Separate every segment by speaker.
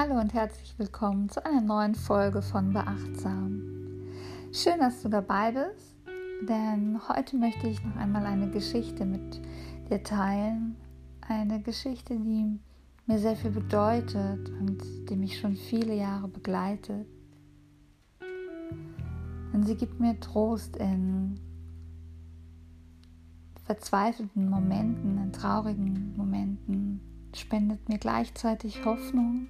Speaker 1: Hallo und herzlich willkommen zu einer neuen Folge von Beachtsam. Schön, dass du dabei bist, denn heute möchte ich noch einmal eine Geschichte mit dir teilen. Eine Geschichte, die mir sehr viel bedeutet und die mich schon viele Jahre begleitet. Und sie gibt mir Trost in verzweifelten Momenten, in traurigen Momenten, spendet mir gleichzeitig Hoffnung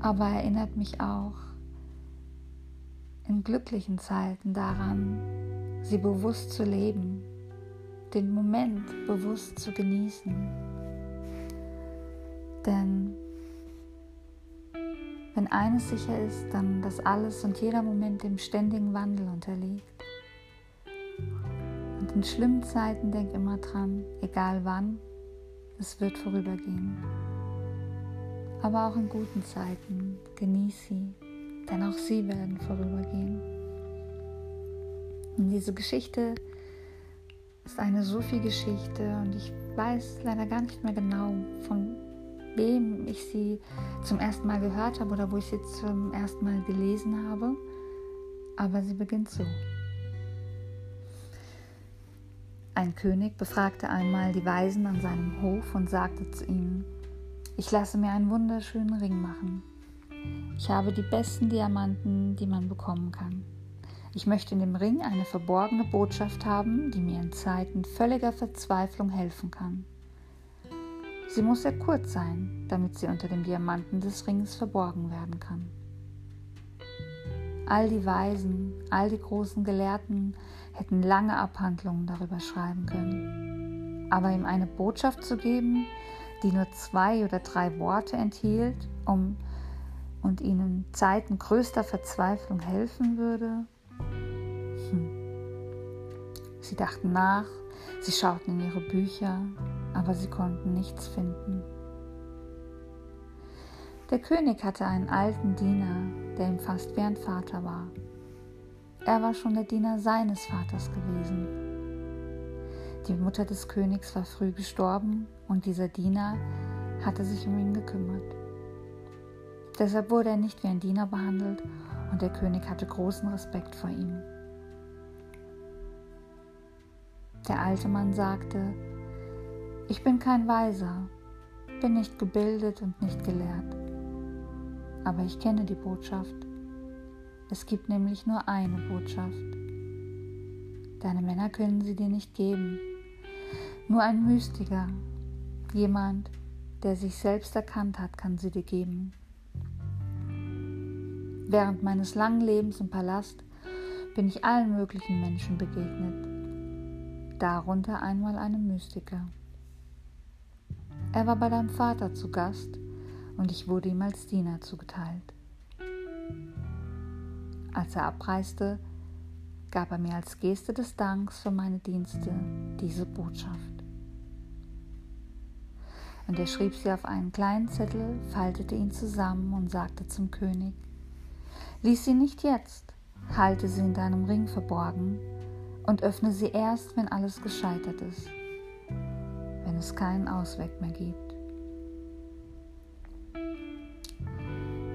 Speaker 1: aber erinnert mich auch in glücklichen Zeiten daran, sie bewusst zu leben, den Moment bewusst zu genießen. Denn wenn eines sicher ist, dann, dass alles und jeder Moment dem ständigen Wandel unterliegt. Und in schlimmen Zeiten denk immer dran, egal wann, es wird vorübergehen aber auch in guten Zeiten. Genieß sie, denn auch sie werden vorübergehen. Und diese Geschichte ist eine Sophie-Geschichte und ich weiß leider gar nicht mehr genau, von wem ich sie zum ersten Mal gehört habe oder wo ich sie zum ersten Mal gelesen habe. Aber sie beginnt so. Ein König befragte einmal die Weisen an seinem Hof und sagte zu ihnen, ich lasse mir einen wunderschönen Ring machen. Ich habe die besten Diamanten, die man bekommen kann. Ich möchte in dem Ring eine verborgene Botschaft haben, die mir in Zeiten völliger Verzweiflung helfen kann. Sie muss sehr kurz sein, damit sie unter dem Diamanten des Ringes verborgen werden kann. All die Weisen, all die großen Gelehrten hätten lange Abhandlungen darüber schreiben können. Aber ihm eine Botschaft zu geben, die nur zwei oder drei Worte enthielt um, und ihnen Zeiten größter Verzweiflung helfen würde? Hm. Sie dachten nach, sie schauten in ihre Bücher, aber sie konnten nichts finden. Der König hatte einen alten Diener, der ihm fast wie ein Vater war. Er war schon der Diener seines Vaters gewesen. Die Mutter des Königs war früh gestorben und dieser Diener hatte sich um ihn gekümmert. Deshalb wurde er nicht wie ein Diener behandelt und der König hatte großen Respekt vor ihm. Der alte Mann sagte, ich bin kein Weiser, bin nicht gebildet und nicht gelehrt, aber ich kenne die Botschaft. Es gibt nämlich nur eine Botschaft. Deine Männer können sie dir nicht geben, nur ein Mystiker, jemand, der sich selbst erkannt hat, kann sie dir geben. Während meines langen Lebens im Palast bin ich allen möglichen Menschen begegnet, darunter einmal einem Mystiker. Er war bei deinem Vater zu Gast und ich wurde ihm als Diener zugeteilt. Als er abreiste, gab er mir als Geste des Danks für meine Dienste diese Botschaft und er schrieb sie auf einen kleinen Zettel, faltete ihn zusammen und sagte zum König, Lies sie nicht jetzt, halte sie in deinem Ring verborgen und öffne sie erst, wenn alles gescheitert ist, wenn es keinen Ausweg mehr gibt.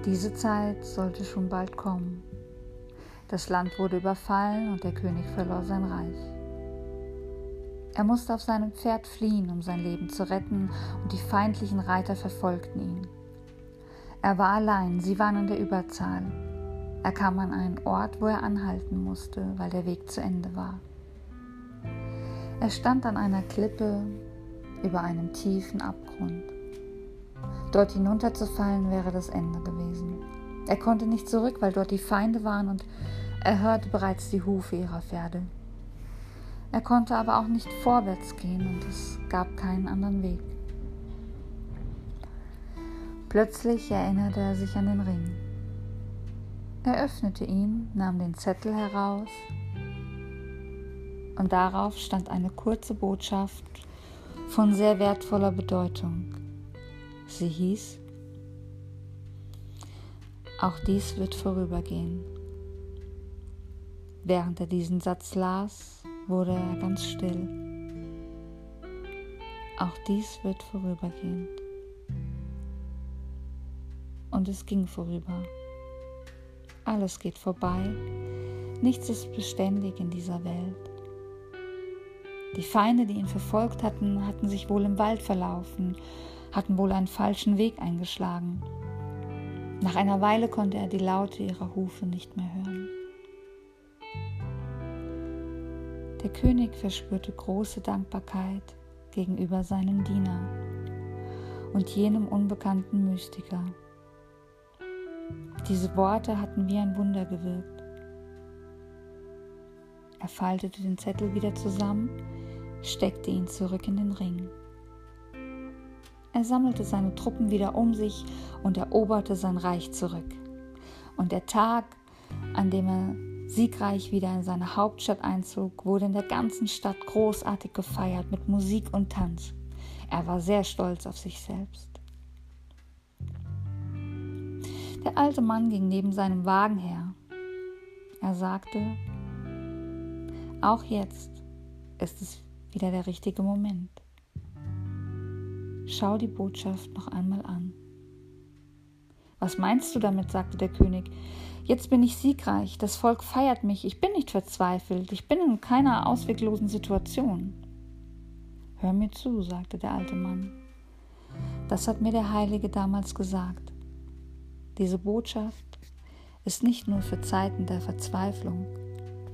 Speaker 1: Diese Zeit sollte schon bald kommen. Das Land wurde überfallen und der König verlor sein Reich. Er musste auf seinem Pferd fliehen, um sein Leben zu retten, und die feindlichen Reiter verfolgten ihn. Er war allein, sie waren in der Überzahl. Er kam an einen Ort, wo er anhalten musste, weil der Weg zu Ende war. Er stand an einer Klippe über einem tiefen Abgrund. Dort hinunterzufallen wäre das Ende gewesen. Er konnte nicht zurück, weil dort die Feinde waren und er hörte bereits die Hufe ihrer Pferde. Er konnte aber auch nicht vorwärts gehen und es gab keinen anderen Weg. Plötzlich erinnerte er sich an den Ring. Er öffnete ihn, nahm den Zettel heraus und darauf stand eine kurze Botschaft von sehr wertvoller Bedeutung. Sie hieß, auch dies wird vorübergehen. Während er diesen Satz las, wurde er ganz still. Auch dies wird vorübergehen. und es ging vorüber. Alles geht vorbei, nichts ist beständig in dieser Welt. Die Feinde, die ihn verfolgt hatten, hatten sich wohl im Wald verlaufen, hatten wohl einen falschen Weg eingeschlagen. Nach einer Weile konnte er die Laute ihrer Hufe nicht mehr hören. Der König verspürte große Dankbarkeit gegenüber seinem Diener und jenem unbekannten Mystiker. Diese Worte hatten wie ein Wunder gewirkt. Er faltete den Zettel wieder zusammen, steckte ihn zurück in den Ring. Er sammelte seine Truppen wieder um sich und eroberte sein Reich zurück. Und der Tag, an dem er siegreich wieder in seine Hauptstadt einzog, wurde in der ganzen Stadt großartig gefeiert mit Musik und Tanz. Er war sehr stolz auf sich selbst. Der alte Mann ging neben seinem Wagen her. Er sagte, auch jetzt ist es wieder der richtige Moment. Schau die Botschaft noch einmal an. Was meinst du damit? sagte der König. Jetzt bin ich siegreich, das Volk feiert mich, ich bin nicht verzweifelt, ich bin in keiner ausweglosen Situation. Hör mir zu, sagte der alte Mann. Das hat mir der Heilige damals gesagt. Diese Botschaft ist nicht nur für Zeiten der Verzweiflung,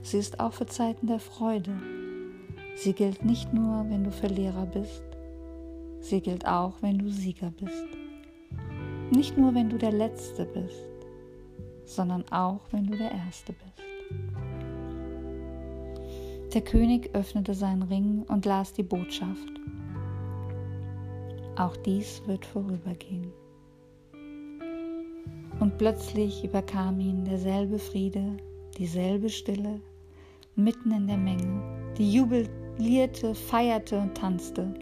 Speaker 1: sie ist auch für Zeiten der Freude. Sie gilt nicht nur, wenn du Verlierer bist, Sie gilt auch, wenn du Sieger bist. Nicht nur, wenn du der Letzte bist, sondern auch, wenn du der Erste bist. Der König öffnete seinen Ring und las die Botschaft. Auch dies wird vorübergehen. Und plötzlich überkam ihn derselbe Friede, dieselbe Stille, mitten in der Menge, die jubilierte, feierte und tanzte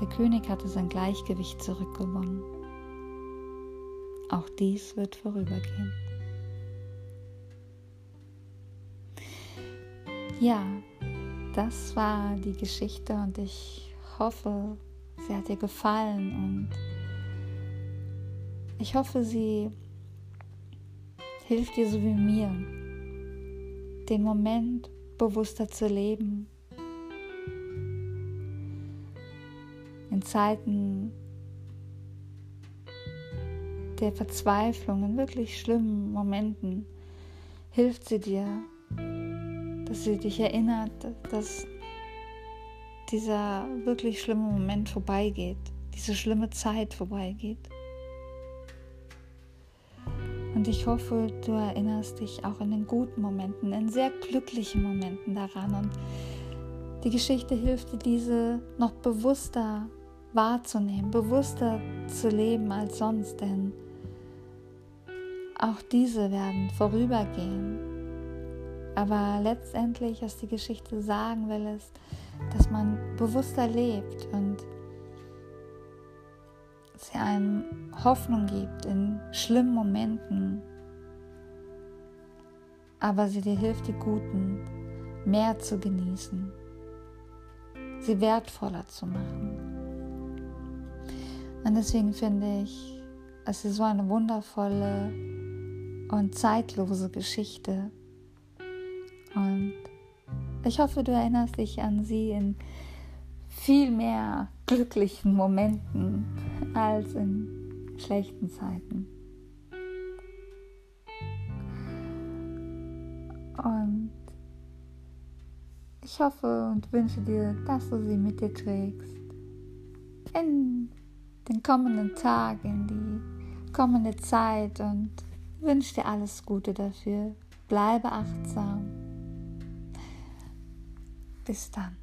Speaker 1: der König hatte sein Gleichgewicht zurückgewonnen. Auch dies wird vorübergehen. Ja, das war die Geschichte und ich hoffe, sie hat dir gefallen und ich hoffe, sie hilft dir so wie mir, den Moment bewusster zu leben in Zeiten der Verzweiflung, in wirklich schlimmen Momenten, hilft sie dir, dass sie dich erinnert, dass dieser wirklich schlimme Moment vorbeigeht, diese schlimme Zeit vorbeigeht. Und ich hoffe, du erinnerst dich auch in den guten Momenten, in sehr glücklichen Momenten daran. Und die Geschichte hilft dir, diese noch bewusster wahrzunehmen, bewusster zu leben als sonst, denn auch diese werden vorübergehen. Aber letztendlich, was die Geschichte sagen will, ist, dass man bewusster lebt und sie einem Hoffnung gibt in schlimmen Momenten, aber sie dir hilft, die guten mehr zu genießen, sie wertvoller zu machen. Und deswegen finde ich, es ist so eine wundervolle und zeitlose Geschichte. Und ich hoffe, du erinnerst dich an sie in viel mehr glücklichen Momenten als in schlechten Zeiten. Und ich hoffe und wünsche dir, dass du sie mit dir trägst. In den kommenden Tag, in die kommende Zeit und wünsche dir alles Gute dafür. Bleibe achtsam. Bis dann.